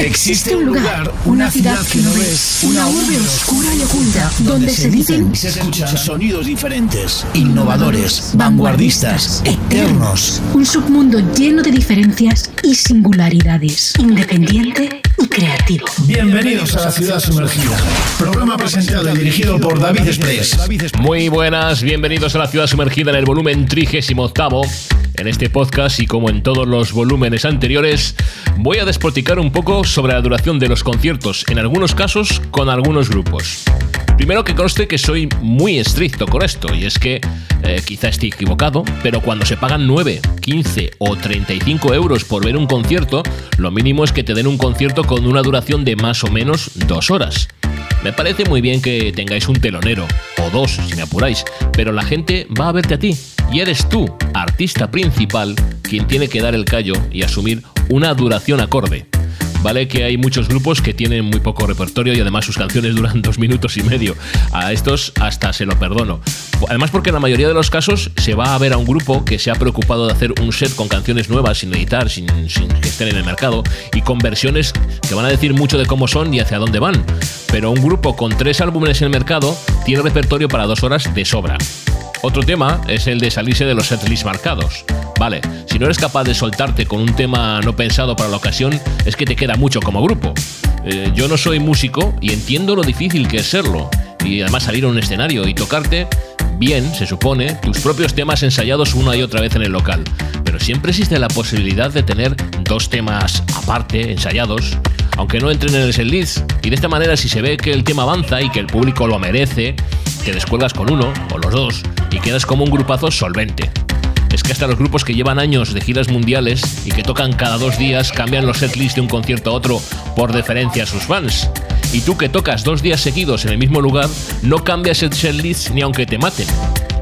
Existe un lugar, una ciudad que no ves, una urbe oscura y oculta, donde se dicen y se escuchan sonidos diferentes, innovadores, vanguardistas, eternos. Un submundo lleno de diferencias y singularidades, independiente creativo. Bienvenidos a la ciudad sumergida. Programa presentado y dirigido por David Express. Muy buenas, bienvenidos a la ciudad sumergida en el volumen 38 en este podcast y como en todos los volúmenes anteriores, voy a despoticar un poco sobre la duración de los conciertos, en algunos casos con algunos grupos. Primero que conste que soy muy estricto con esto, y es que eh, quizá esté equivocado, pero cuando se pagan 9, 15 o 35 euros por ver un concierto, lo mínimo es que te den un concierto con una duración de más o menos dos horas. Me parece muy bien que tengáis un telonero, o dos si me apuráis, pero la gente va a verte a ti, y eres tú, artista principal, quien tiene que dar el callo y asumir una duración acorde. Vale que hay muchos grupos que tienen muy poco repertorio y además sus canciones duran dos minutos y medio. A estos hasta se lo perdono. Además porque en la mayoría de los casos se va a ver a un grupo que se ha preocupado de hacer un set con canciones nuevas sin editar, sin, sin que estén en el mercado y con versiones que van a decir mucho de cómo son y hacia dónde van. Pero un grupo con tres álbumes en el mercado tiene repertorio para dos horas de sobra. Otro tema es el de salirse de los setlists marcados. Vale, si no eres capaz de soltarte con un tema no pensado para la ocasión, es que te queda mucho como grupo. Eh, yo no soy músico y entiendo lo difícil que es serlo. Y además salir a un escenario y tocarte bien, se supone, tus propios temas ensayados una y otra vez en el local. Pero siempre existe la posibilidad de tener dos temas aparte, ensayados, aunque no entren en el setlist. Y de esta manera, si se ve que el tema avanza y que el público lo merece, te descuelgas con uno o los dos y quedas como un grupazo solvente. Es que hasta los grupos que llevan años de giras mundiales y que tocan cada dos días cambian los setlists de un concierto a otro por deferencia a sus fans. Y tú que tocas dos días seguidos en el mismo lugar, no cambias el setlist ni aunque te maten.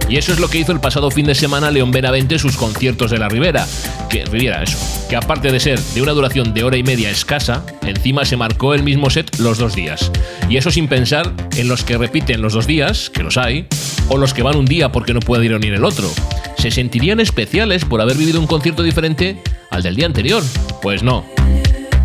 Y eso es lo que hizo el pasado fin de semana León Benavente sus conciertos de la Ribera. Que, Riviera, eso. Que aparte de ser de una duración de hora y media escasa, encima se marcó el mismo set los dos días. Y eso sin pensar en los que repiten los dos días, que los hay, o los que van un día porque no pueden ir unir el otro. ¿Se sentirían especiales por haber vivido un concierto diferente al del día anterior? Pues no.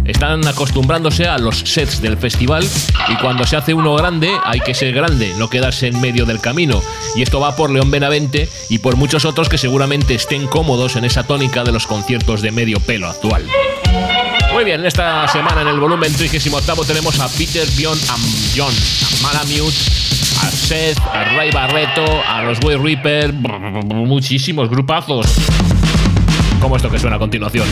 Están acostumbrándose a los sets del festival y cuando se hace uno grande hay que ser grande, no quedarse en medio del camino. Y esto va por León Benavente y por muchos otros que seguramente estén cómodos en esa tónica de los conciertos de medio pelo actual. Muy bien, esta semana en el volumen 38 tenemos a Peter, Bion a John, a Malamute, a Seth, a Ray Barreto, a los Way Reaper, muchísimos grupazos. Como esto que suena a continuación.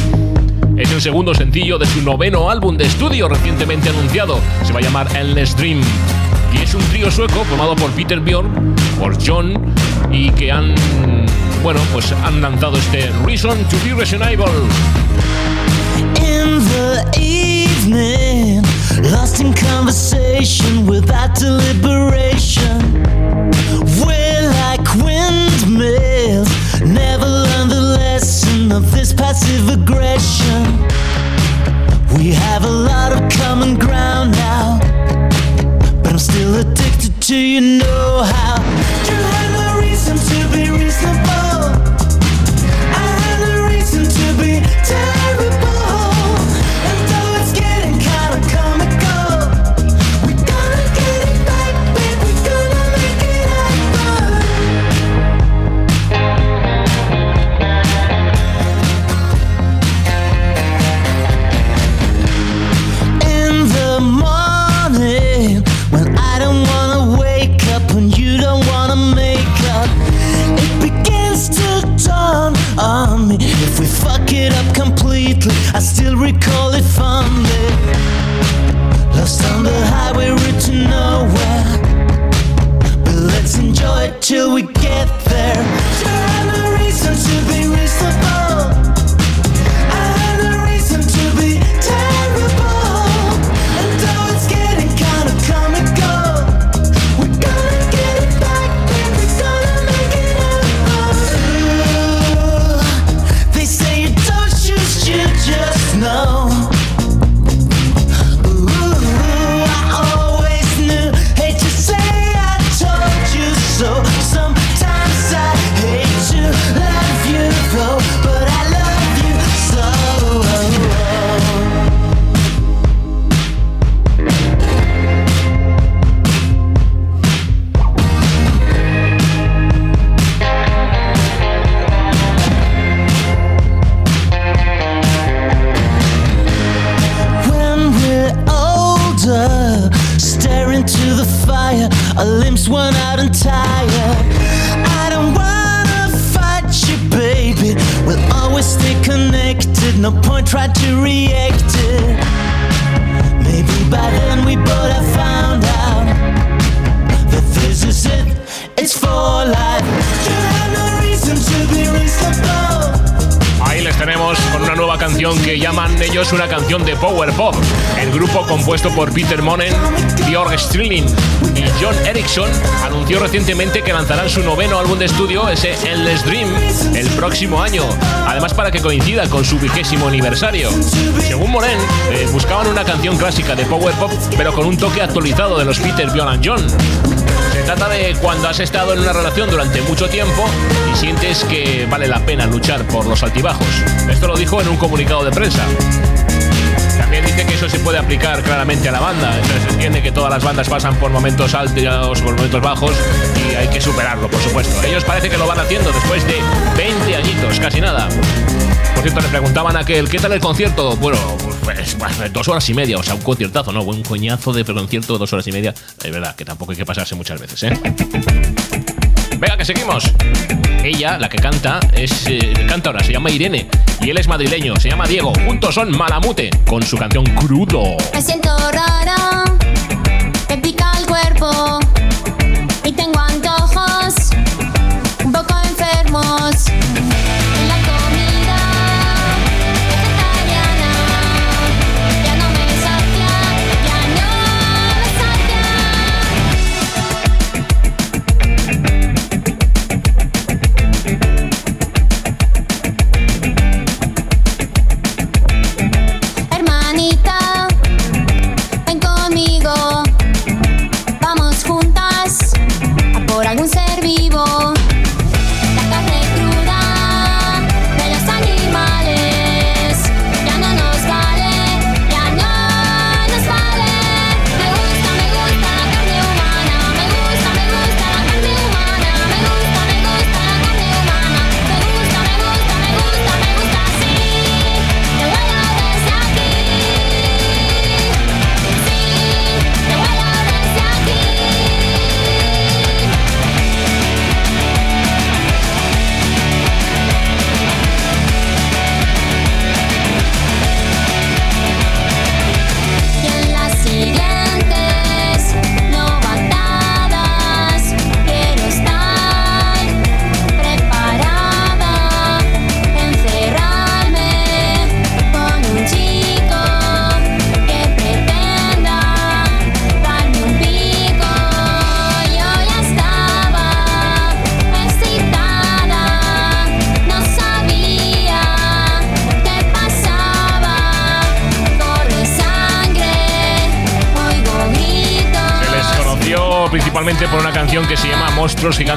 Es el segundo sencillo de su noveno álbum de estudio recientemente anunciado. Se va a llamar Endless Dream. Y es un trío sueco formado por Peter Bjorn, por John y que han, bueno, pues han lanzado este Reason to be Reasonable. In the evening, lost in conversation without deliberation. We're like windmills, never learn the lesson of this passive aggression. We have a lot of common ground now, but I'm still addicted to you know how. You have no reason to be reasonable. I have no reason to be terrible. Canción que llaman ellos una canción de power pop. El grupo compuesto por Peter Monen, Björk Strilling y John Erickson anunció recientemente que lanzarán su noveno álbum de estudio, ese Endless Dream, el próximo año. Además para que coincida con su vigésimo aniversario. Según Monen, eh, buscaban una canción clásica de power pop, pero con un toque actualizado de los Peter, Björk and John. Se trata de cuando has estado en una relación durante mucho tiempo y sientes que vale la pena luchar por los altibajos. Esto lo dijo en un comunicado de prensa. También dice que eso se puede aplicar claramente a la banda. Entonces entiende que todas las bandas pasan por momentos altos, por momentos bajos y hay que superarlo, por supuesto. Ellos parece que lo van haciendo después de 20 añitos, casi nada. Por cierto, le preguntaban a aquel, ¿qué tal el concierto? Bueno, pues, pues, dos horas y media, o sea, un conciertazo, ¿no? Un coñazo de concierto, dos horas y media. Es verdad que tampoco hay que pasarse muchas veces, ¿eh? Venga, que seguimos. Ella, la que canta, es eh, canta ahora, se llama Irene y él es madrileño, se llama Diego. Juntos son Malamute con su canción Crudo. Me siento rara, me pica el cuerpo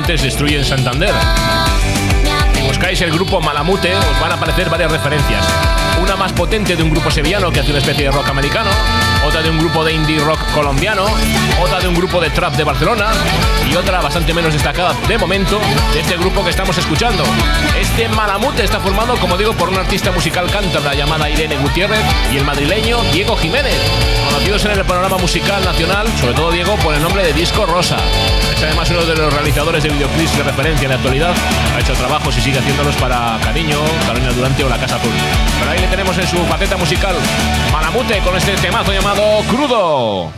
Destruyen Santander. Si buscáis el grupo Malamute, os van a aparecer varias referencias. Potente de un grupo sevillano que hace una especie de rock americano, otra de un grupo de indie rock colombiano, otra de un grupo de trap de Barcelona y otra bastante menos destacada de momento de este grupo que estamos escuchando. Este Malamute está formado, como digo, por una artista musical cántabra llamada Irene Gutiérrez y el madrileño Diego Jiménez, conocidos en el panorama musical nacional, sobre todo Diego, por el nombre de Disco Rosa. Es además uno de los realizadores de videoclips de referencia en la actualidad. Ha hecho trabajos y sigue haciéndolos para Cariño, Carolina Durante o La Casa Azul. Pero ahí le tenemos en su faceta musical Malamute con este temazo llamado Crudo.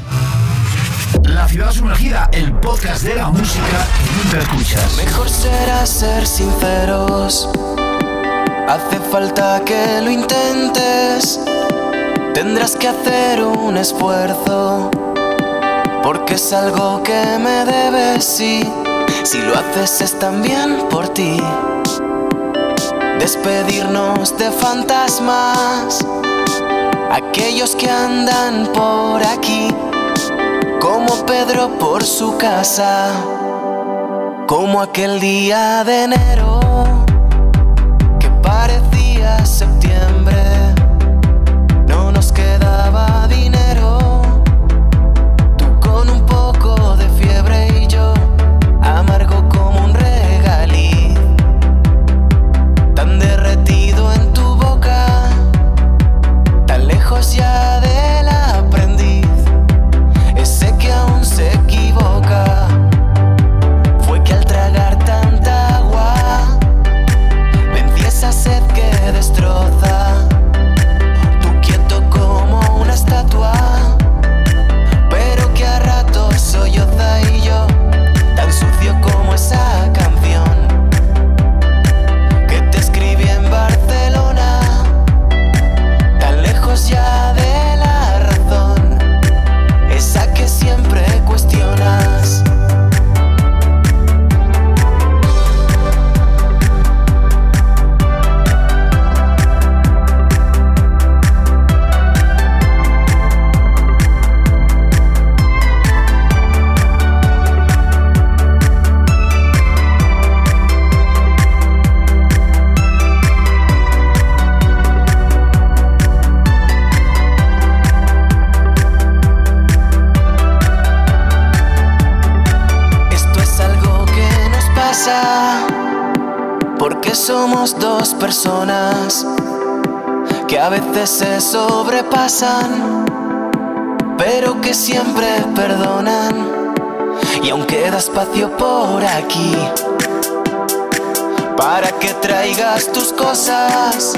La ciudad sumergida, el podcast de la música que nunca escuchas. Mejor será ser sinceros. Hace falta que lo intentes. Tendrás que hacer un esfuerzo. Porque es algo que me debes y si lo haces es también por ti. Despedirnos de fantasmas. Aquellos que andan por aquí. Como Pedro por su casa. Como aquel día de enero personas que a veces se sobrepasan, pero que siempre perdonan. Y aún queda espacio por aquí para que traigas tus cosas,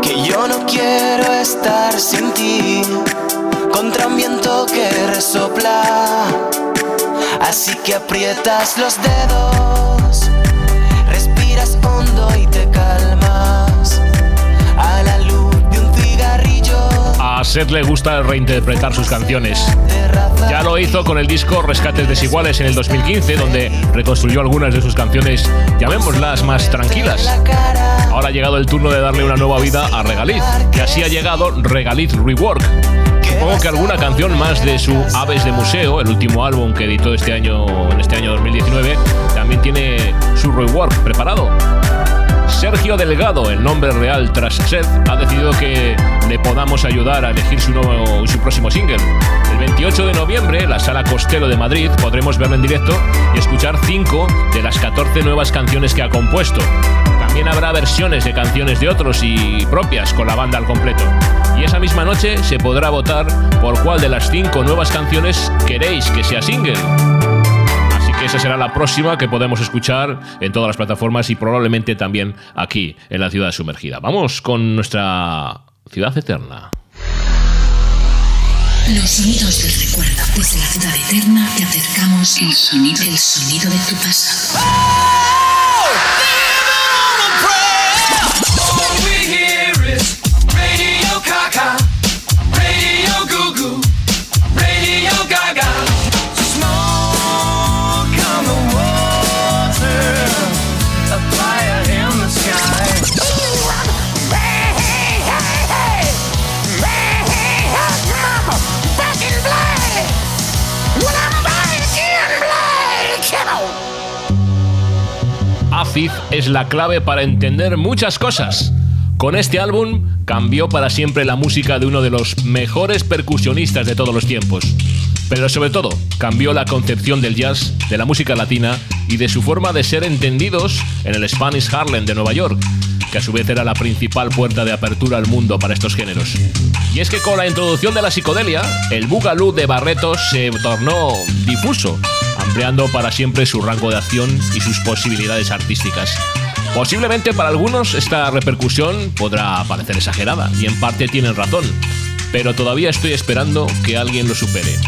que yo no quiero estar sin ti, contra un viento que resopla. Así que aprietas los dedos, A Seth le gusta reinterpretar sus canciones. Ya lo hizo con el disco Rescates Desiguales en el 2015, donde reconstruyó algunas de sus canciones, llamémoslas más tranquilas. Ahora ha llegado el turno de darle una nueva vida a Regaliz, que así ha llegado Regaliz Rework. Supongo que alguna canción más de su Aves de Museo, el último álbum que editó este año, en este año 2019, también tiene su rework preparado. Sergio Delgado, el nombre real tras Seth, ha decidido que le podamos ayudar a elegir su, nuevo, su próximo single. El 28 de noviembre, en la Sala Costello de Madrid, podremos verlo en directo y escuchar 5 de las 14 nuevas canciones que ha compuesto. También habrá versiones de canciones de otros y propias con la banda al completo. Y esa misma noche se podrá votar por cuál de las 5 nuevas canciones queréis que sea single. Que esa será la próxima que podemos escuchar en todas las plataformas y probablemente también aquí en la ciudad sumergida. Vamos con nuestra ciudad eterna. Los sonidos del recuerdo. Desde la ciudad eterna te acercamos el sonido, el sonido de tu pasado. Es la clave para entender muchas cosas. Con este álbum cambió para siempre la música de uno de los mejores percusionistas de todos los tiempos. Pero sobre todo, cambió la concepción del jazz, de la música latina y de su forma de ser entendidos en el Spanish Harlem de Nueva York, que a su vez era la principal puerta de apertura al mundo para estos géneros. Y es que con la introducción de la psicodelia, el boogaloo de Barreto se tornó difuso, ampliando para siempre su rango de acción y sus posibilidades artísticas. Posiblemente para algunos esta repercusión podrá parecer exagerada, y en parte tienen razón, pero todavía estoy esperando que alguien lo supere.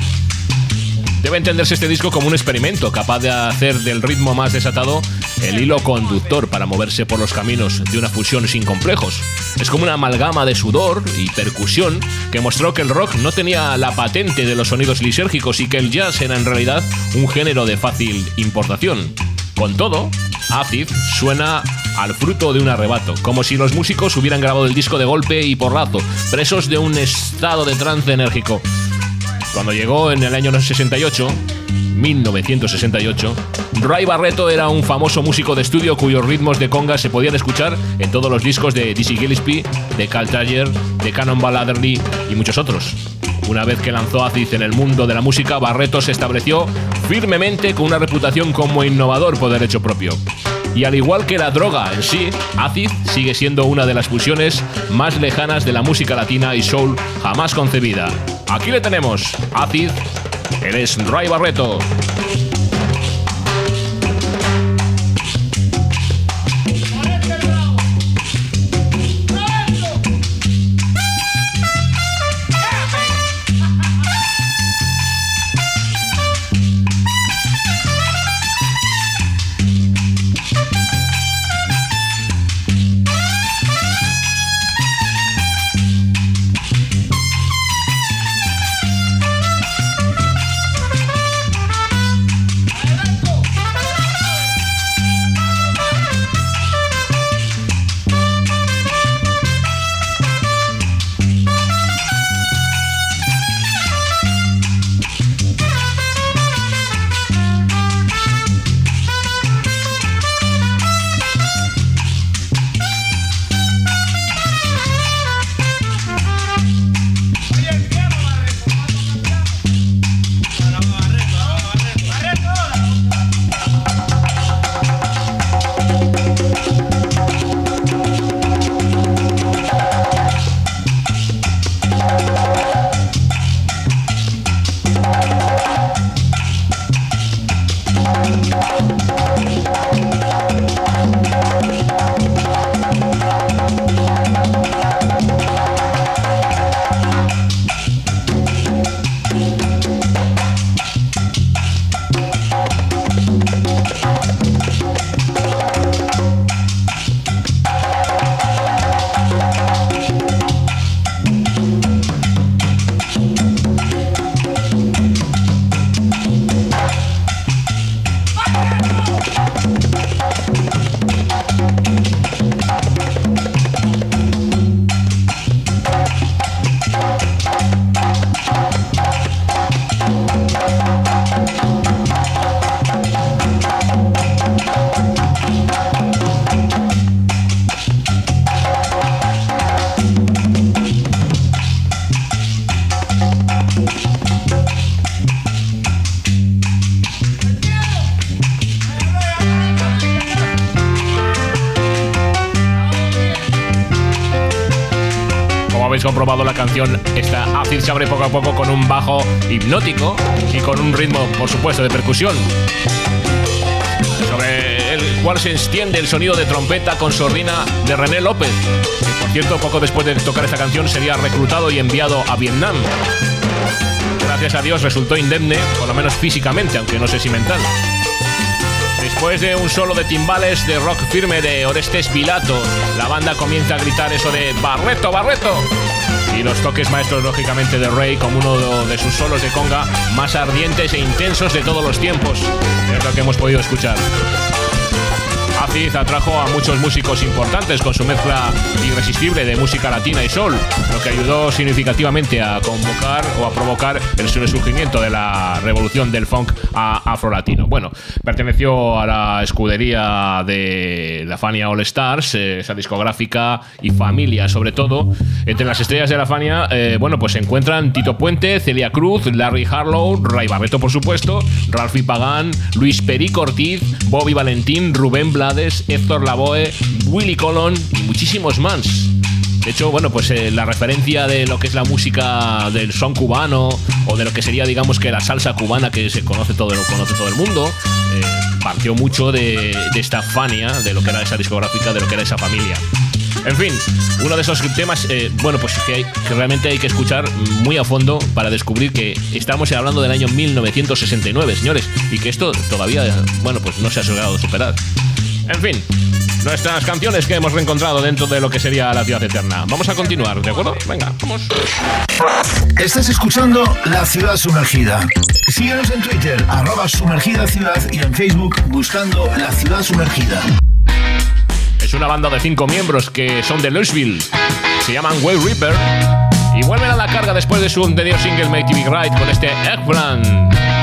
Debe entenderse este disco como un experimento capaz de hacer del ritmo más desatado el hilo conductor para moverse por los caminos de una fusión sin complejos. Es como una amalgama de sudor y percusión que mostró que el rock no tenía la patente de los sonidos lisérgicos y que el jazz era en realidad un género de fácil importación. Con todo, Acid suena al fruto de un arrebato, como si los músicos hubieran grabado el disco de golpe y porrazo, presos de un estado de trance enérgico. Cuando llegó en el año 68, 1968, Ray Barreto era un famoso músico de estudio cuyos ritmos de conga se podían escuchar en todos los discos de Dizzy Gillespie, de Carl Tiger, de Cannonball Adderley y muchos otros. Una vez que lanzó Acid en el mundo de la música, Barreto se estableció firmemente con una reputación como innovador por derecho propio. Y al igual que la droga en sí, Acid sigue siendo una de las fusiones más lejanas de la música latina y soul jamás concebida. Aquí le tenemos, Acid, él es Ray Barreto. Se abre poco a poco con un bajo hipnótico y con un ritmo, por supuesto, de percusión. Sobre el cual se extiende el sonido de trompeta con sordina de René López, que por cierto, poco después de tocar esta canción sería reclutado y enviado a Vietnam. Gracias a Dios resultó indemne, por lo menos físicamente, aunque no sé si mental. Después de un solo de timbales de rock firme de Orestes Pilato, la banda comienza a gritar eso de Barreto, Barreto. Y los toques maestros, lógicamente, de Ray como uno de sus solos de conga más ardientes e intensos de todos los tiempos. Es lo que hemos podido escuchar. Acid atrajo a muchos músicos importantes con su mezcla irresistible de música latina y soul, lo que ayudó significativamente a convocar o a provocar el resurgimiento de la revolución del funk a afro-latino. Bueno, perteneció a la escudería de la Fania All Stars, eh, esa discográfica y familia sobre todo. Entre las estrellas de la Fania, eh, bueno, pues se encuentran Tito Puente, Celia Cruz, Larry Harlow, Ray Barreto por supuesto, Ralphie Pagán, Luis Perico Ortiz, Bobby Valentín, Rubén Blades, Héctor Lavoe, Willy Colon y muchísimos más. De hecho, bueno, pues eh, la referencia de lo que es la música del son cubano o de lo que sería, digamos, que la salsa cubana que se conoce todo, lo conoce todo el mundo, eh, partió mucho de, esta Fania, de lo que era esa discográfica, de lo que era esa familia. En fin, uno de esos temas, eh, bueno, pues que, que realmente hay que escuchar muy a fondo para descubrir que estamos hablando del año 1969, señores, y que esto todavía, bueno, pues no se ha logrado superar. En fin, nuestras canciones que hemos reencontrado dentro de lo que sería la ciudad eterna. Vamos a continuar, ¿de acuerdo? Venga, vamos. Estás escuchando La Ciudad Sumergida. Síguenos en Twitter, arroba sumergida ciudad y en Facebook buscando La Ciudad Sumergida. Es una banda de cinco miembros que son de Louisville. Se llaman Wave Reaper. Y vuelven a la carga después de su anterior single Make Big Right con este Eggplant.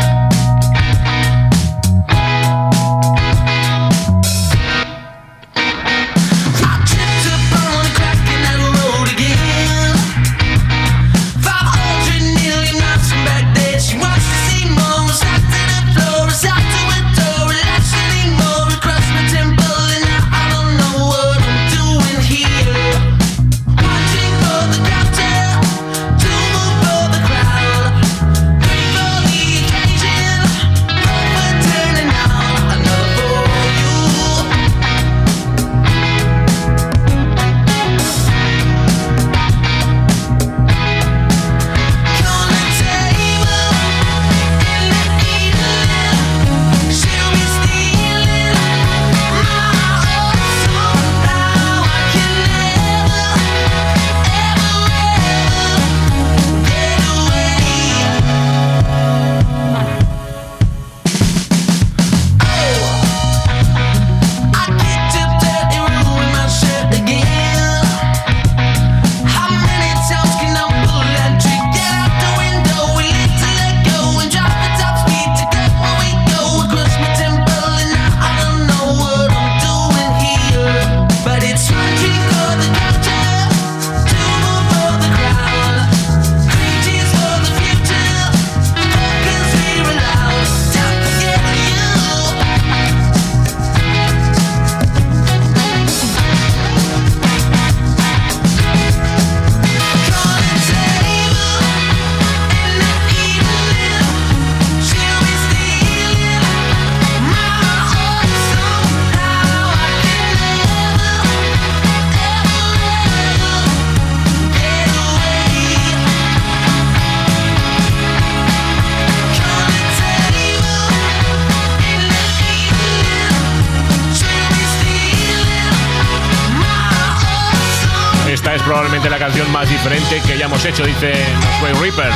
Más diferente que hayamos hecho, dice Wave Reaper.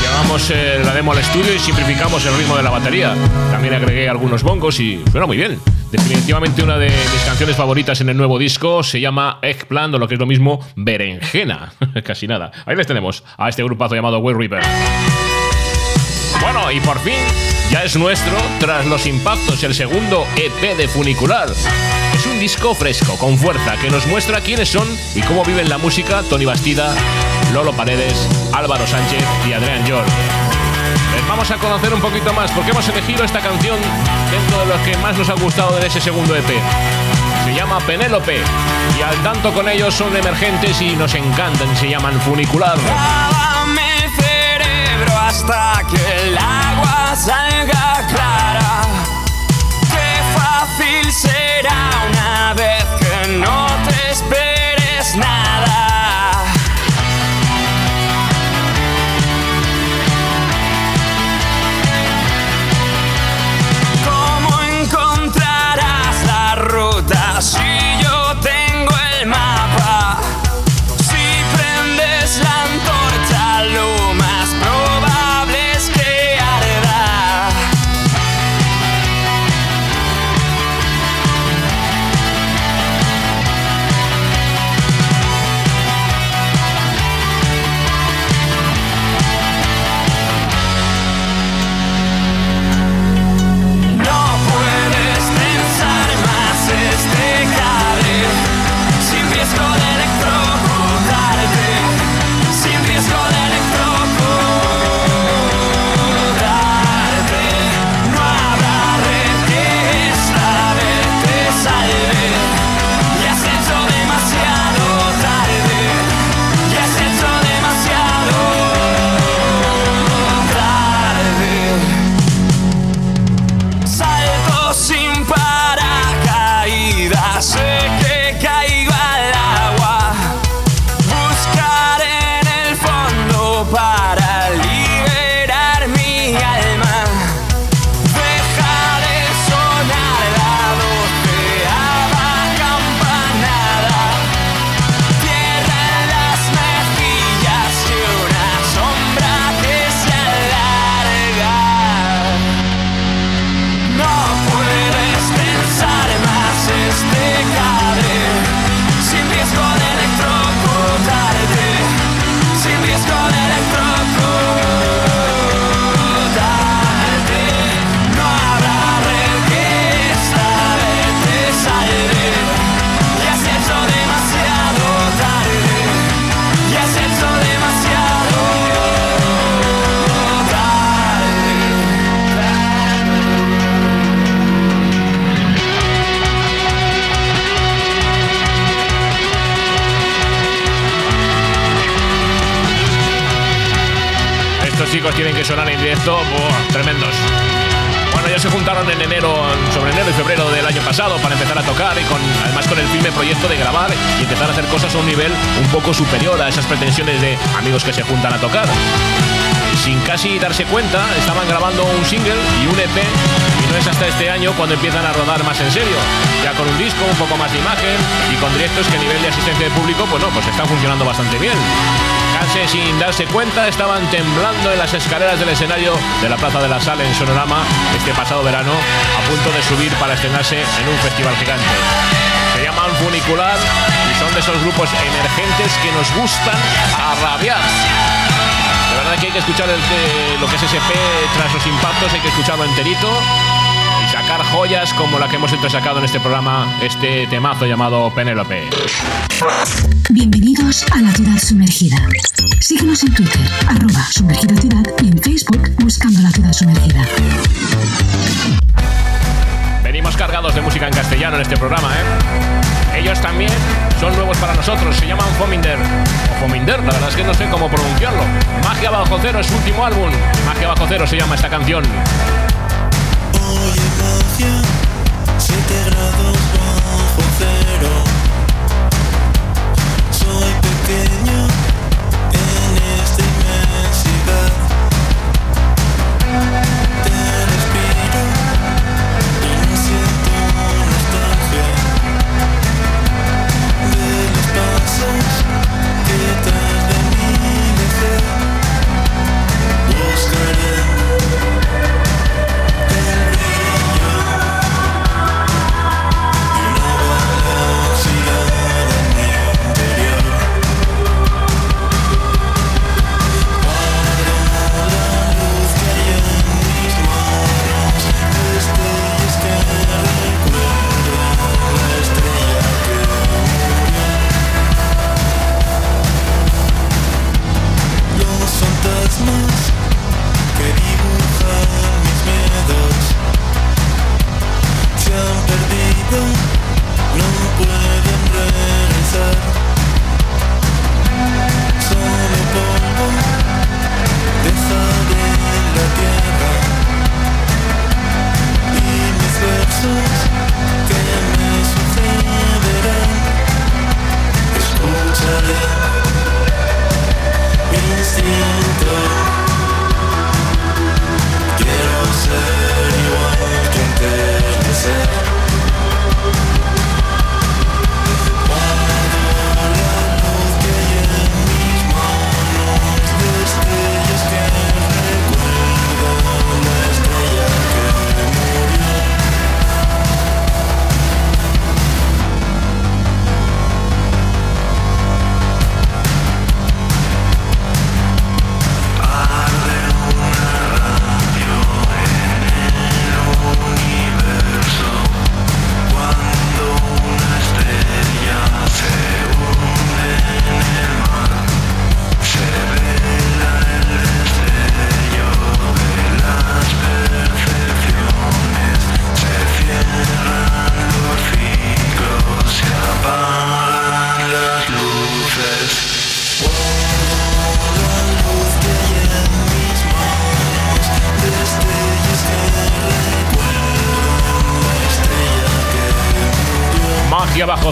Llevamos eh, la demo al estudio y simplificamos el ritmo de la batería. También agregué algunos bongos y suena muy bien. Definitivamente una de mis canciones favoritas en el nuevo disco se llama Eggplant o lo que es lo mismo Berenjena. Casi nada. Ahí les tenemos a este grupazo llamado Wave Reaper. Bueno, y por fin ya es nuestro, tras los impactos, el segundo EP de Funicular. Es un disco fresco, con fuerza, que nos muestra quiénes son y cómo viven la música Tony Bastida, Lolo Paredes, Álvaro Sánchez y Adrián George. Les vamos a conocer un poquito más porque hemos elegido esta canción dentro de lo que más nos ha gustado de ese segundo EP. Se llama Penélope. Y al tanto con ellos son emergentes y nos encantan. Se llaman Funicular. Hasta que el agua salga clara. Qué fácil será una vez que no te esperes nada. Que sonar en directo, tremendos. Bueno, ya se juntaron en enero, sobre enero y febrero del año pasado para empezar a tocar y con, además con el firme proyecto de grabar y empezar a hacer cosas a un nivel un poco superior a esas pretensiones de amigos que se juntan a tocar. Sin casi darse cuenta, estaban grabando un single y un EP y no es hasta este año cuando empiezan a rodar más en serio. Ya con un disco, un poco más de imagen y con directos que a nivel de asistencia de público, pues pues están funcionando bastante bien. Casi sin darse cuenta, estaban temblando en las escaleras del escenario de la Plaza de la Sal en Sonorama este pasado verano, a punto de subir para estrenarse en un festival gigante. Se llaman Funicular y son de esos grupos emergentes que nos gustan a rabiar. De verdad que hay que escuchar el- eh, lo que es SP tras los impactos, hay que escucharlo enterito sacar joyas como la que hemos entresacado en este programa, este temazo llamado Penélope. Bienvenidos a la ciudad sumergida. Síguenos en Twitter, arroba sumergida ciudad y en Facebook buscando la ciudad sumergida. Venimos cargados de música en castellano en este programa, ¿eh? Ellos también son nuevos para nosotros, se llaman Fominder. O Fominder, la verdad es que no sé cómo pronunciarlo. Magia Bajo Cero es su último álbum. Magia Bajo Cero se llama esta canción. 7 grados bajo cero. Soy pequeño en esta inmensidad.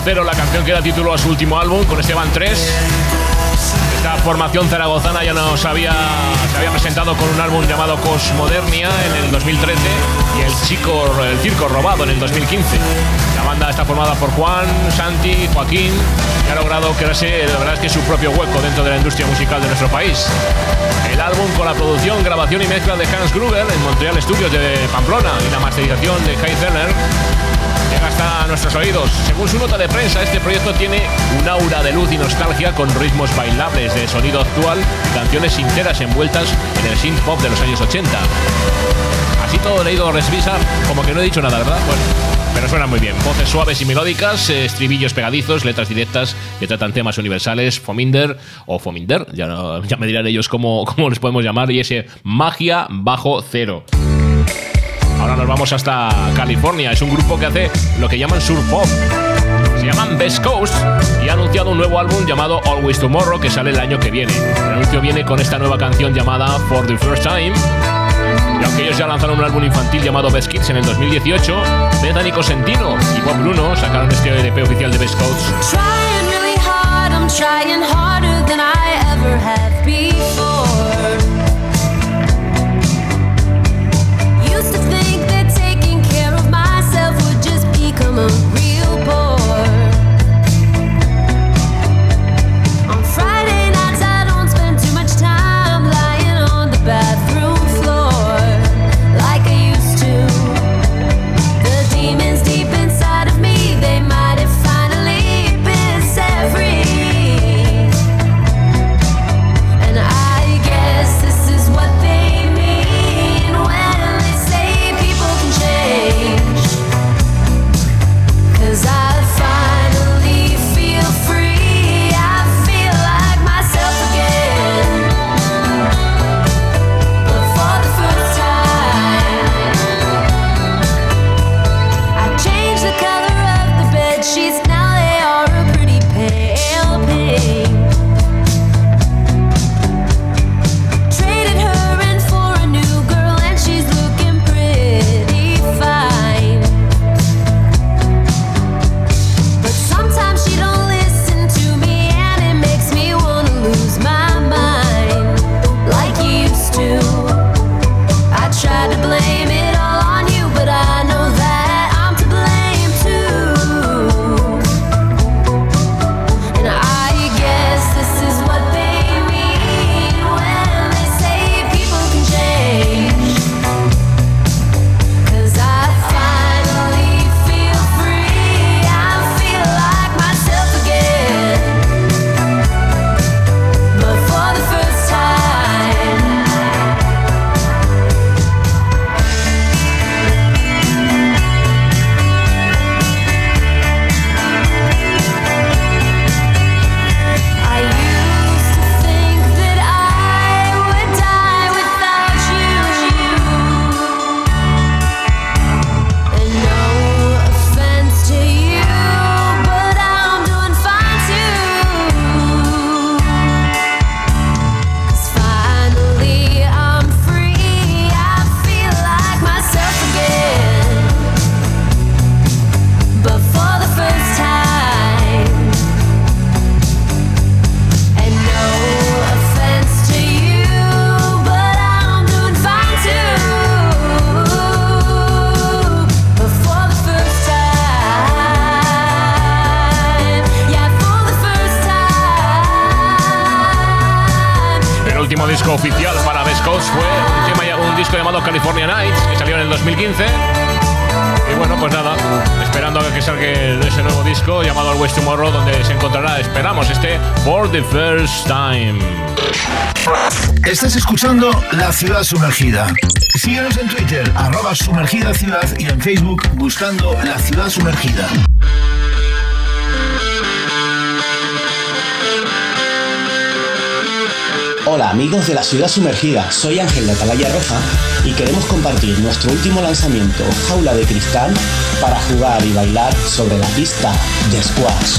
Cero, la canción que da título a su último álbum con Esteban 3. Esta formación zaragozana ya nos había, se había presentado con un álbum llamado Cosmodernia en el 2013 y el, chico, el Circo Robado en el 2015. La banda está formada por Juan, Santi, Joaquín y ha logrado crearse, la verdad es que su propio hueco dentro de la industria musical de nuestro país. El álbum con la producción, grabación y mezcla de Hans Gruber en Montreal Studios de Pamplona y la masterización de Kai Zerner llega hasta nuestros oídos. Según su nota de prensa, este proyecto tiene un aura de luz y nostalgia con ritmos bailables de sonido actual y canciones sinceras envueltas en el synth pop de los años 80. Así todo leído resvisa, como que no he dicho nada, ¿verdad? Bueno, pero suena muy bien. Voces suaves y melódicas, estribillos pegadizos, letras directas que tratan temas universales, Fominder o Fominder, ya, ya me dirán ellos cómo, cómo les podemos llamar, y ese magia bajo cero. Ahora nos vamos hasta California. Es un grupo que hace lo que llaman surf pop. Se llaman Best Coast y ha anunciado un nuevo álbum llamado Always Tomorrow que sale el año que viene. El anuncio viene con esta nueva canción llamada For the First Time. Y aunque ellos ya lanzaron un álbum infantil llamado Best Kids en el 2018, Bethany Cosentino y Bob Bruno sacaron este EP oficial de Best Coast. summer escuchando La Ciudad Sumergida. Síguenos en Twitter, arroba sumergida ciudad y en Facebook buscando La Ciudad Sumergida. Hola amigos de la ciudad sumergida, soy Ángel de Atalaya Roja y queremos compartir nuestro último lanzamiento, Jaula de Cristal, para jugar y bailar sobre la pista de squash.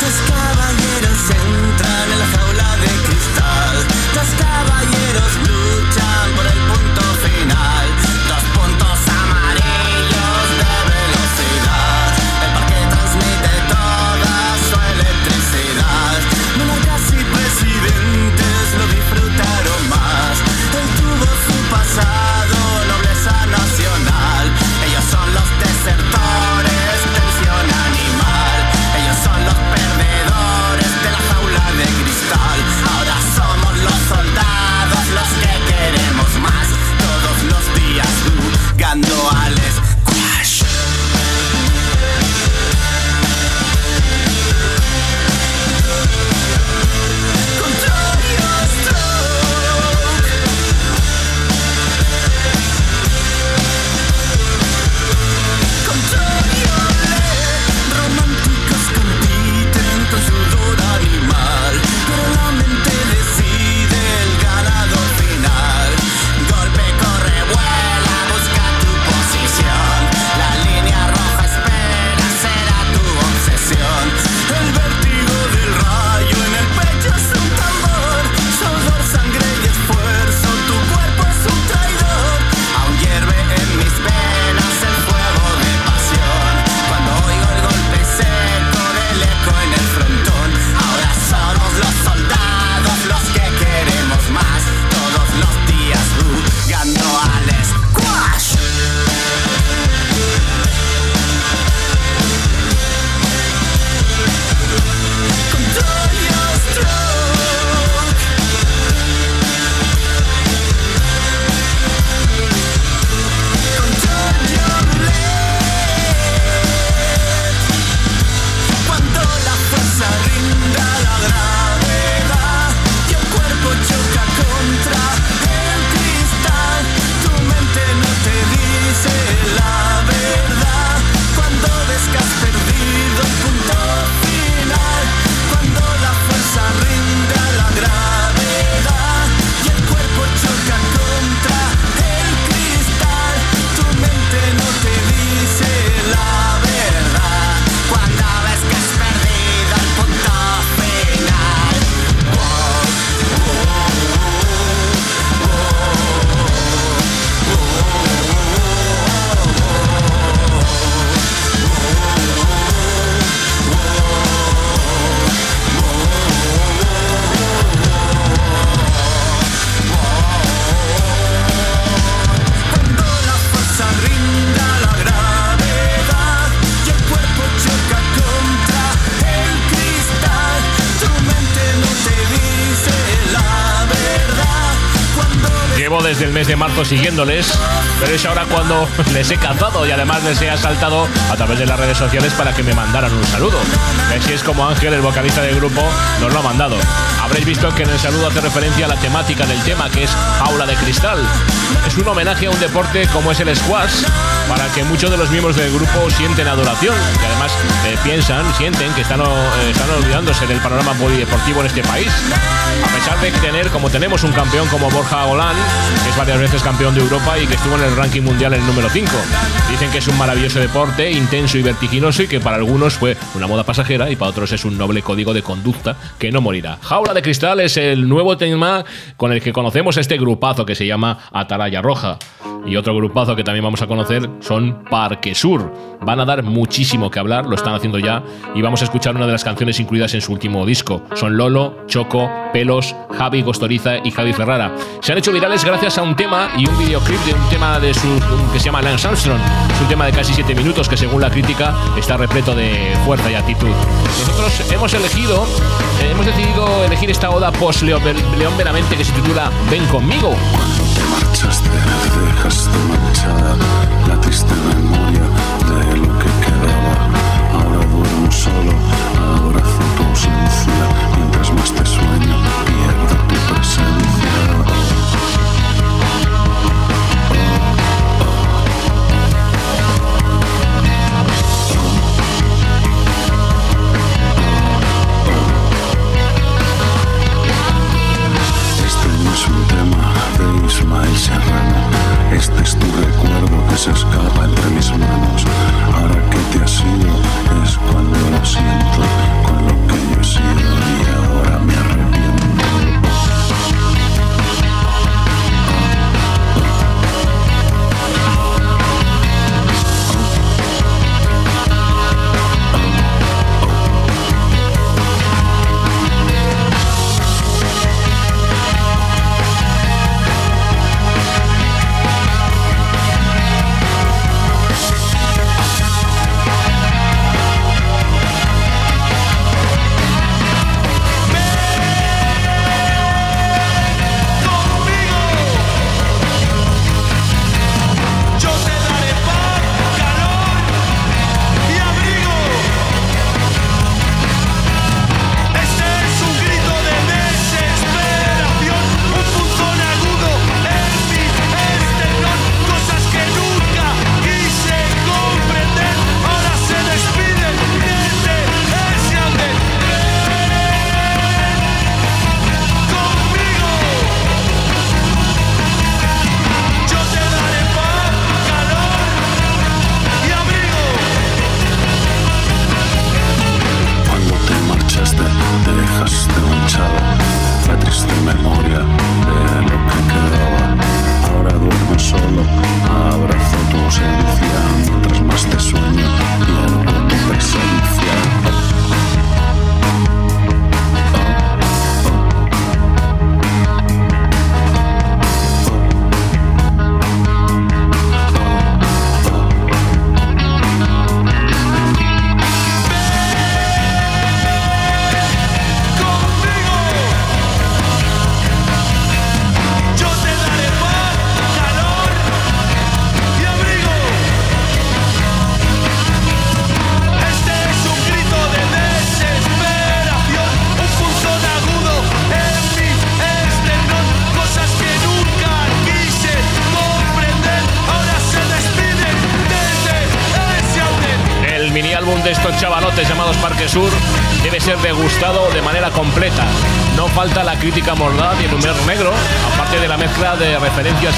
Dos caballeros entran en la jaula de cristal. Dos caballeros luchan mes de marzo siguiéndoles, pero es ahora cuando les he cazado y además les he asaltado a través de las redes sociales para que me mandaran un saludo. Así es como Ángel, el vocalista del grupo, nos lo ha mandado. Habréis visto que en el saludo hace referencia a la temática del tema, que es Jaula de Cristal. Es un homenaje a un deporte como es el squash, para que muchos de los miembros del grupo sienten adoración y además eh, piensan, sienten que están, eh, están olvidándose del panorama polideportivo en este país. A pesar de tener, como tenemos un campeón como Borja Golán, que es varias veces campeón de Europa y que estuvo en el ranking mundial en el número 5. Dicen que es un maravilloso deporte, intenso y vertiginoso y que para algunos fue una moda pasajera y para otros es un noble código de conducta que no morirá. Jaula de Cristal es el nuevo tema con el que conocemos este grupazo que se llama Atalaya Roja. Y otro grupazo que también vamos a conocer son Parque Sur. Van a dar muchísimo que hablar, lo están haciendo ya, y vamos a escuchar una de las canciones incluidas en su último disco. Son Lolo, Choco, Pelos, Javi Gostoriza y Javi Ferrara. Se han hecho virales gracias a un tema y un videoclip de un tema de su, que se llama Lance Armstrong. Es un tema de casi 7 minutos que según la crítica está repleto de fuerza y actitud. Nosotros hemos elegido, hemos decidido elegir esta oda post-León Veramente que se titula Ven conmigo. marchaste, dejaste manchada la Ти з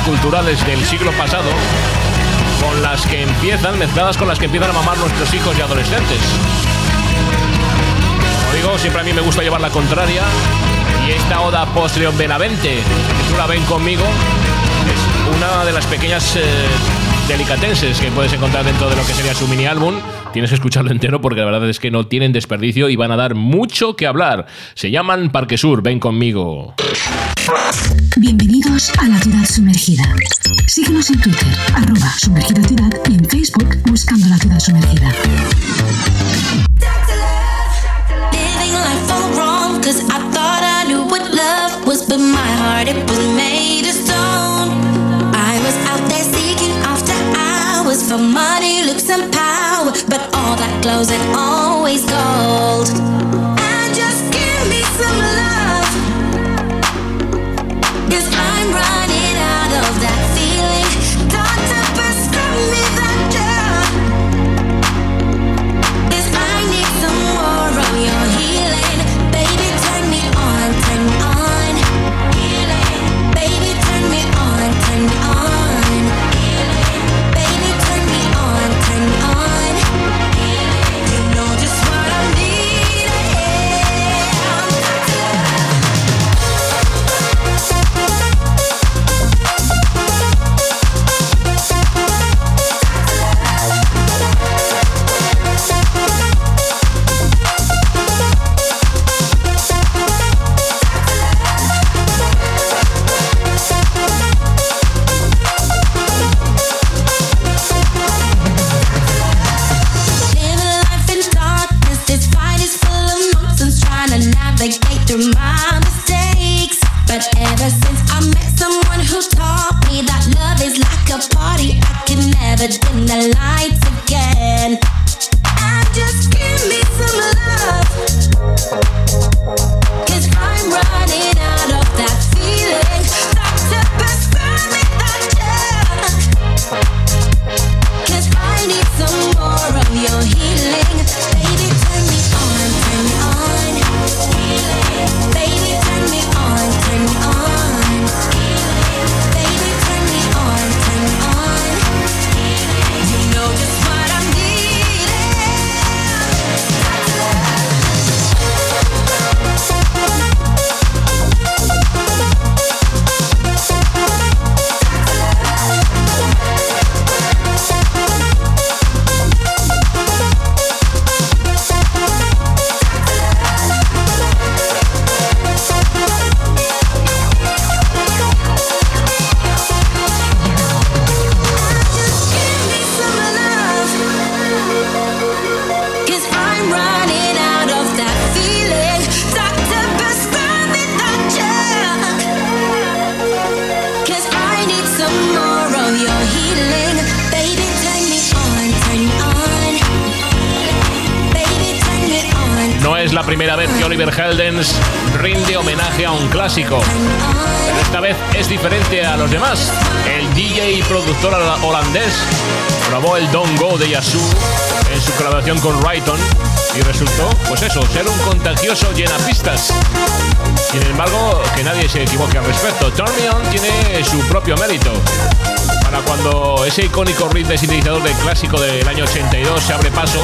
culturales del siglo pasado, con las que empiezan, mezcladas con las que empiezan a mamar nuestros hijos y adolescentes. Como digo, siempre a mí me gusta llevar la contraria. Y esta oda post-León Benavente, que tú la ven conmigo, es una de las pequeñas eh, delicatenses que puedes encontrar dentro de lo que sería su mini álbum. Tienes que escucharlo entero porque la verdad es que no tienen desperdicio y van a dar mucho que hablar. Se llaman Parque Sur, ven conmigo. Bienvenidos a la ciudad sumergida. Síguenos en Twitter, arroba sumergida ciudad y en Facebook buscando la ciudad sumergida. for money, looks, and power, but all that glows and always gold. Rinde homenaje a un clásico. Pero esta vez es diferente a los demás. El DJ y productor hola- holandés probó el Don't Go de Yasu en su colaboración con Rayton y resultó, pues eso, ser un contagioso llenapistas. Sin embargo, que nadie se equivoque al respecto. Turn tiene su propio mérito. Para cuando ese icónico riff de sintetizador del clásico del año 82 se abre paso,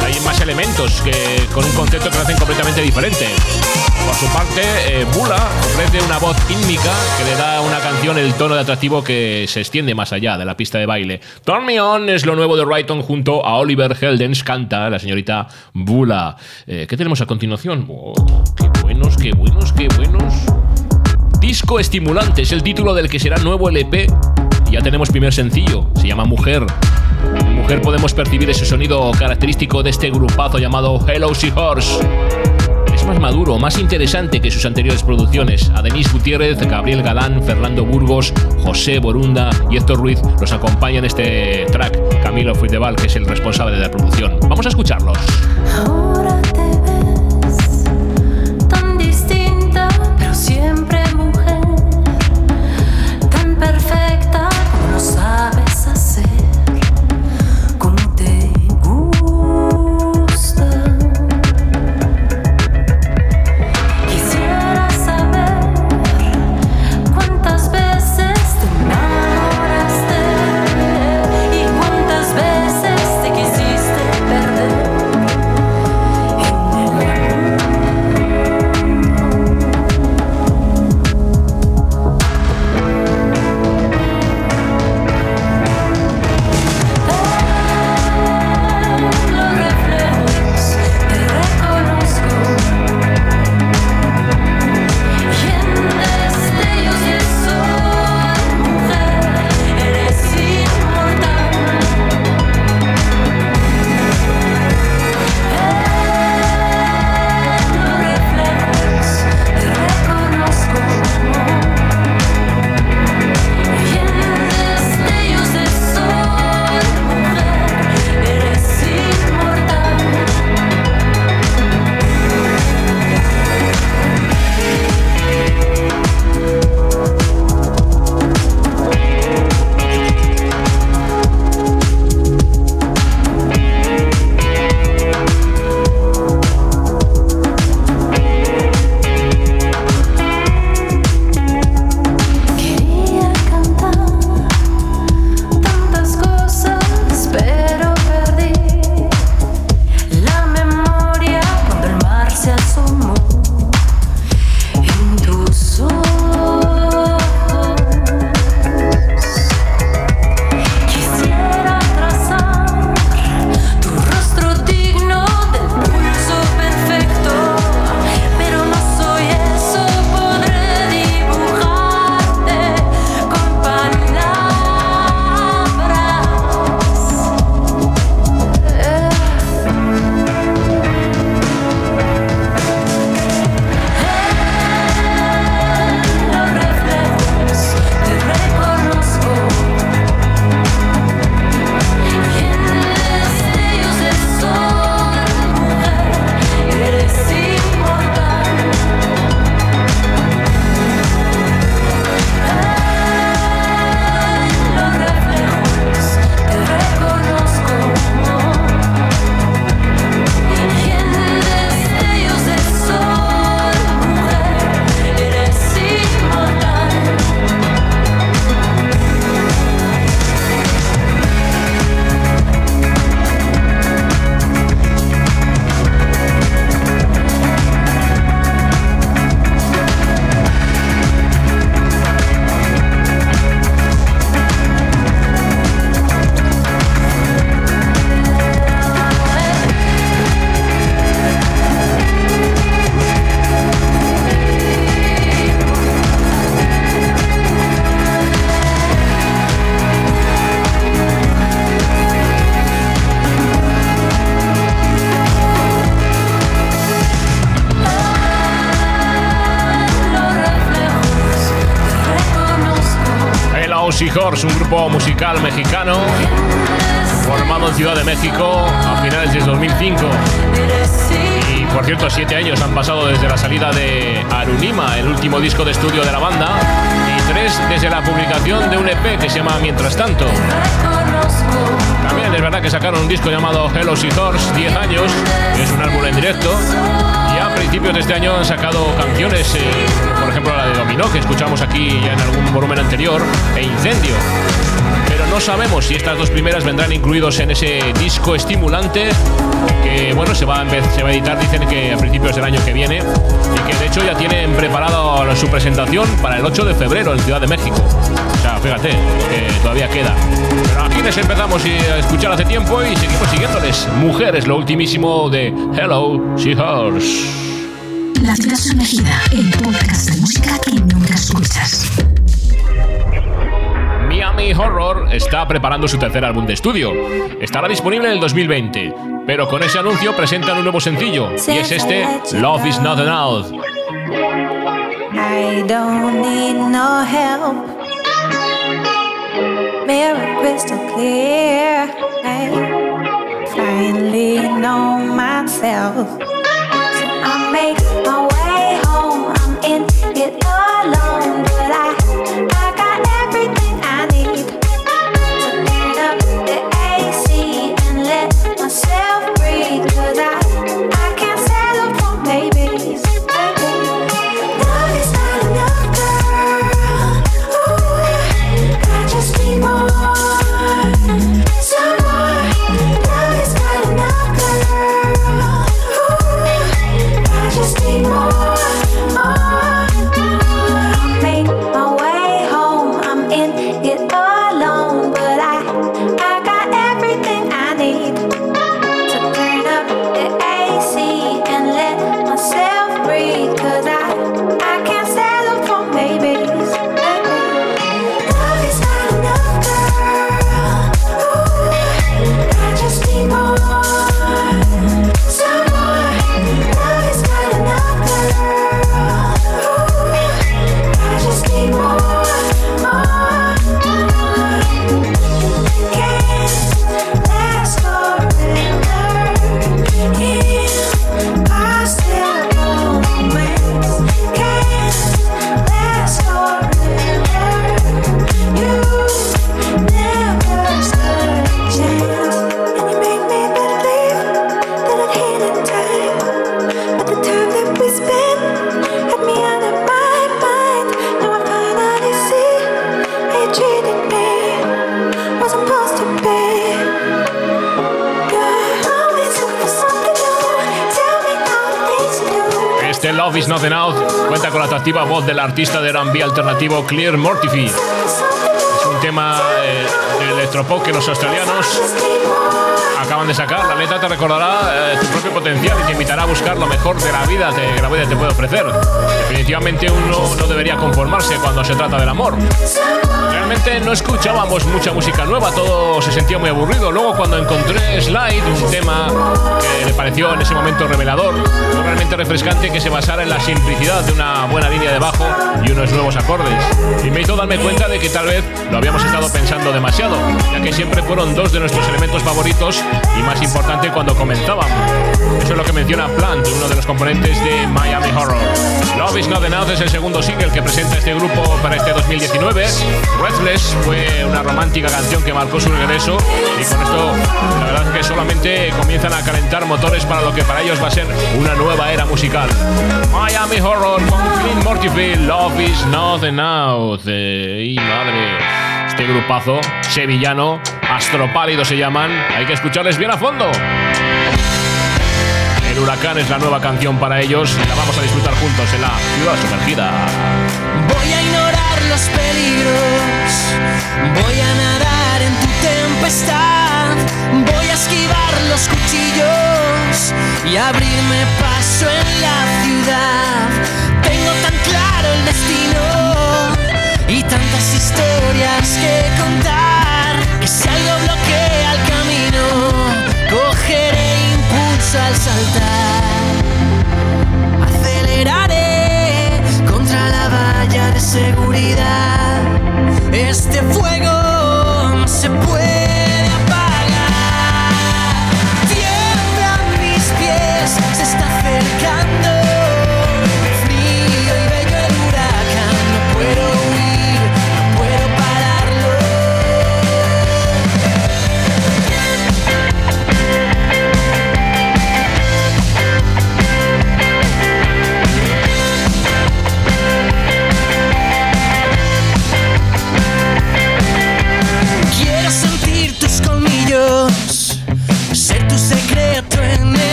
hay más elementos que con un concepto que lo hacen completamente diferente. Por su parte, eh, Bula ofrece una voz ítmica que le da a una canción el tono de atractivo que se extiende más allá de la pista de baile. Turn Me On es lo nuevo de Rayton junto a Oliver Heldens, canta la señorita Bula. Eh, ¿Qué tenemos a continuación? Oh, qué buenos, qué buenos, qué buenos. Disco Estimulante es el título del que será nuevo LP. Ya tenemos primer sencillo, se llama Mujer. Mujer podemos percibir ese sonido característico de este grupazo llamado Hello Seahorse. Es más maduro, más interesante que sus anteriores producciones. A Denise Gutiérrez, Gabriel Galán, Fernando Burgos, José Borunda y Héctor Ruiz los acompañan en este track. Camilo Fuitebal, que es el responsable de la producción. Vamos a escucharlos. Un grupo musical mexicano formado en Ciudad de México a finales de 2005. Y por cierto, siete años han pasado desde la salida de Arunima, el último disco de estudio un disco llamado Hello Seahorse, 10 años, es un álbum en directo. Y a principios de este año han sacado canciones, eh, por ejemplo la de Dominó, que escuchamos aquí ya en algún volumen anterior, e Incendio. Pero no sabemos si estas dos primeras vendrán incluidos en ese disco estimulante que bueno se va, a, se va a editar, dicen que a principios del año que viene y que de hecho ya tienen preparado su presentación para el 8 de febrero en Ciudad de México. Fíjate, que todavía queda. Pero aquí les empezamos y- a escuchar hace tiempo y seguimos siguiéndoles. Mujeres, lo ultimísimo de Hello Seahorse. La ciudad sumergida, el podcast de música que nunca escuchas. Miami Horror está preparando su tercer álbum de estudio. Estará disponible en el 2020, pero con ese anuncio presentan un nuevo sencillo, y es este Love is Not Enough. I don't need no help. Mirror crystal clear. I finally know myself. So I make my way atractiva voz del artista de R&B alternativo Clear Mortifi. Es un tema eh, de electropop que los australianos acaban de sacar. La letra te recordará eh, tu propio potencial y te invitará a buscar lo mejor de la vida que la vida te puede ofrecer. Definitivamente uno no debería conformarse cuando se trata del amor. Realmente no escuchábamos mucha música nueva, todo se sentía muy aburrido. Luego cuando encontré Slide, un tema que me pareció en ese momento revelador, realmente refrescante que se basara en la simplicidad de una buena línea de bajo y unos nuevos acordes. Y me hizo darme cuenta de que tal vez lo habíamos estado pensando demasiado, ya que siempre fueron dos de nuestros elementos favoritos y más importante cuando comenzábamos. Eso es lo que menciona Plant, uno de los componentes de Miami Horror. Love is Not Enough es el segundo single que presenta este grupo para este 2019. Restless fue una romántica canción que marcó su regreso y con esto la verdad es que solamente comienzan a calentar motores para lo que para ellos va a ser una nueva era musical. Miami Horror con Clint Mortifield, Love is Not Enough. Y madre, este grupazo sevillano, Astropálido se llaman, hay que escucharles bien a fondo. El huracán es la nueva canción para ellos y la vamos a disfrutar juntos en la ciudad sumergida. Voy a los peligros, voy a nadar en tu tempestad, voy a esquivar los cuchillos y abrirme paso en la ciudad. Tengo tan claro el destino y tantas historias que contar que si algo bloquea el camino, cogeré impulso al saltar. De seguridad. Este fuego se puede apagar. Tiemblan mis pies, se está acercando.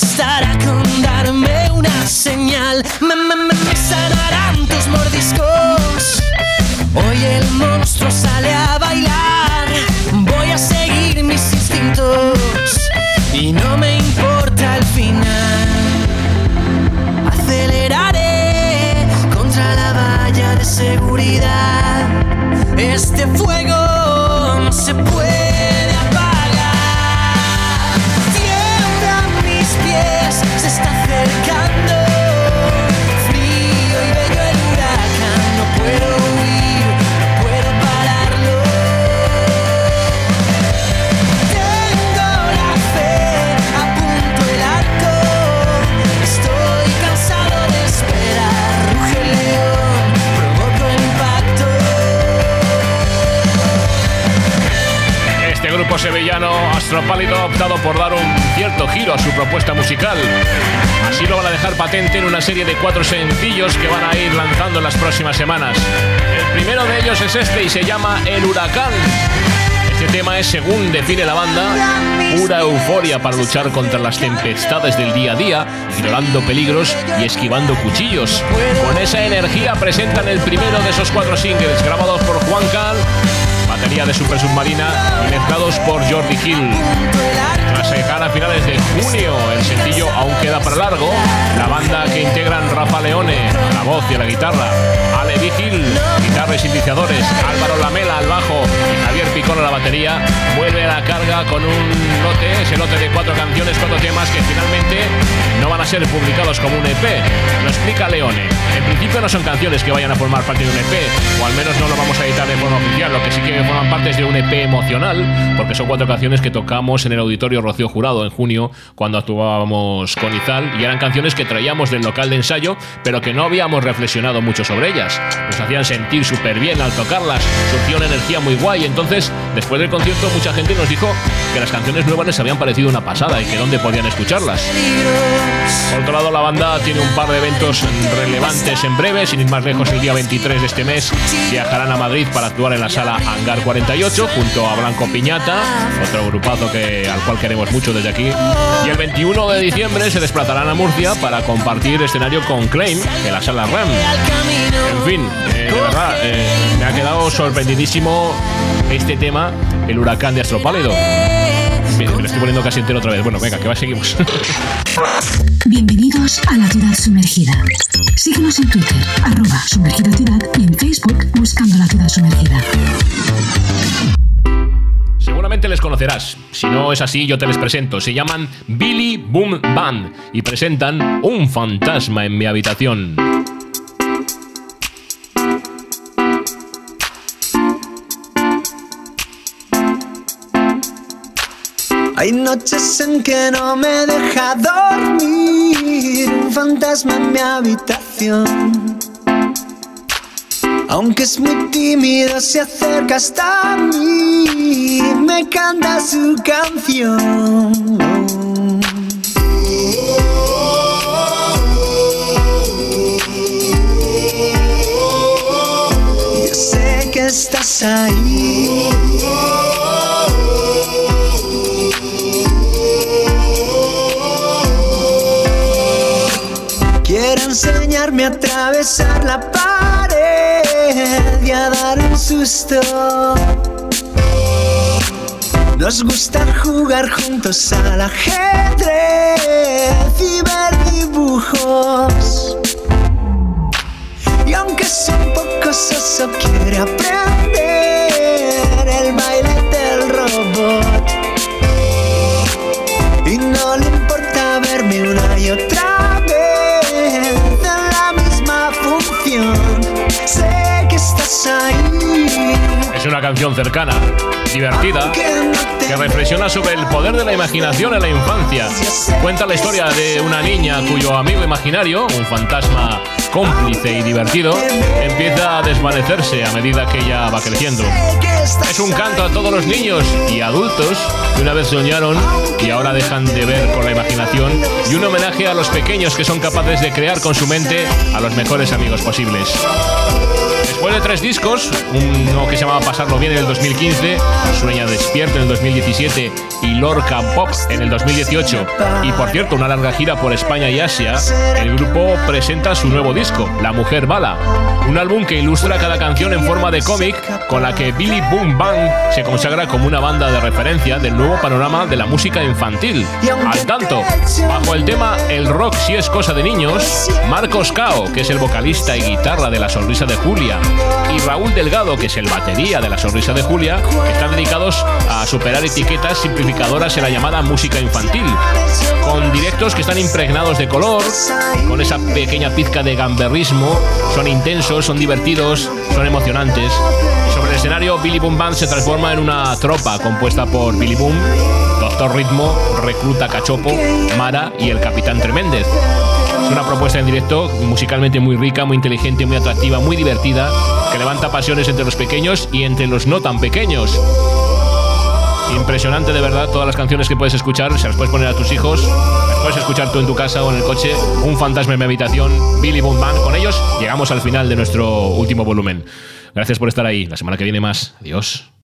Bastará con darme una señal. Me, me, me, sanarán tus mordiscos. Hoy el monstruo sale a bailar. Voy a seguir mis instintos y no me importa el final. Aceleraré contra la valla de seguridad. Este fuego no se puede sevillano Astropálido ha optado por dar un cierto giro a su propuesta musical. Así lo van a dejar patente en una serie de cuatro sencillos que van a ir lanzando en las próximas semanas. El primero de ellos es este y se llama El Huracán. Este tema es, según define la banda, pura euforia para luchar contra las tempestades del día a día, ignorando peligros y esquivando cuchillos. Con esa energía presentan el primero de esos cuatro singles grabados por Juan Cal, batería de Super Submarina y por Jordi Hill. Tras sacar a finales de junio el sencillo Aún queda para largo, la banda que integran Rafa Leone la voz y la guitarra, Ale Vigil, guitarra y sintetizadores, Álvaro Lamela al bajo y Javier Picón a la batería, vuelve a la carga con un lote, ese lote de cuatro canciones, cuatro temas que finalmente no van a ser publicados como un EP. Lo explica Leone. En principio no son canciones que vayan a formar parte de un EP, o al menos no lo vamos a editar de forma oficial, lo que sí que forman parte es de un EP emocional, porque son cuatro canciones que tocamos en el auditorio Rocío Jurado en junio, cuando actuábamos con Izal, y eran canciones que traíamos del local de ensayo, pero que no habíamos reflexionado mucho sobre ellas. Nos hacían sentir súper bien al tocarlas, surgió una energía muy guay, entonces, después del concierto, mucha gente nos dijo que las canciones nuevas les habían parecido una pasada y que dónde podían escucharlas. Por otro lado, la banda tiene un par de eventos relevantes en breve, sin ir más lejos, el día 23 de este mes viajarán a Madrid para actuar en la sala Hangar 48 junto a Blanco Piñata, otro grupazo que, al cual queremos mucho desde aquí. Y el 21 de diciembre se desplazarán a Murcia para compartir escenario con Claim en la sala RAM. En fin, eh, de verdad, eh, me ha quedado sorprendidísimo este tema, el huracán de Astropálido. Me, me lo estoy poniendo casi entero otra vez. Bueno, venga, que va, seguimos. Bienvenidos a la ciudad sumergida. Síguenos en Twitter, arroba sumergida ciudad y en Facebook buscando la ciudad sumergida. Seguramente les conocerás. Si no es así, yo te les presento. Se llaman Billy Boom Band y presentan Un fantasma en mi habitación. Hay noches en que no me deja dormir un fantasma en mi habitación. Aunque es muy tímido, se acerca hasta mí, me canta su canción. Yo sé que estás ahí. Enseñarme a atravesar la pared y a dar un susto. Nos gusta jugar juntos al ajedrez y ver dibujos. Y aunque es un poco soso, quiere aprender el baile del robot. Una canción cercana, divertida, que reflexiona sobre el poder de la imaginación en la infancia. Cuenta la historia de una niña cuyo amigo imaginario, un fantasma cómplice y divertido, empieza a desvanecerse a medida que ella va creciendo. Es un canto a todos los niños y adultos que una vez soñaron y ahora dejan de ver con la imaginación y un homenaje a los pequeños que son capaces de crear con su mente a los mejores amigos posibles. Después de tres discos, uno que se llamaba Pasarlo Bien en el 2015, Sueña Despierto en el 2017 y Lorca Pop en el 2018, y por cierto una larga gira por España y Asia, el grupo presenta su nuevo disco, La Mujer Bala, un álbum que ilustra cada canción en forma de cómic, con la que Billy Boom Bang se consagra como una banda de referencia del nuevo panorama de la música infantil. Al tanto, bajo el tema El rock si es cosa de niños, Marcos Cao, que es el vocalista y guitarra de La Sonrisa de Julia, y Raúl Delgado, que es el batería de La Sonrisa de Julia, están dedicados a superar etiquetas simplificadoras en la llamada música infantil, con directos que están impregnados de color, con esa pequeña pizca de gamberrismo, son intensos, son divertidos, son emocionantes. Sobre el escenario, Billy Boom Band se transforma en una tropa compuesta por Billy Boom, Doctor Ritmo, Recluta Cachopo, Mara y el Capitán Treméndez. Una propuesta en directo musicalmente muy rica, muy inteligente, muy atractiva, muy divertida, que levanta pasiones entre los pequeños y entre los no tan pequeños. Impresionante de verdad todas las canciones que puedes escuchar, se las puedes poner a tus hijos, las puedes escuchar tú en tu casa o en el coche, un fantasma en mi habitación, Billy Boom Band. Con ellos llegamos al final de nuestro último volumen. Gracias por estar ahí, la semana que viene más. Adiós.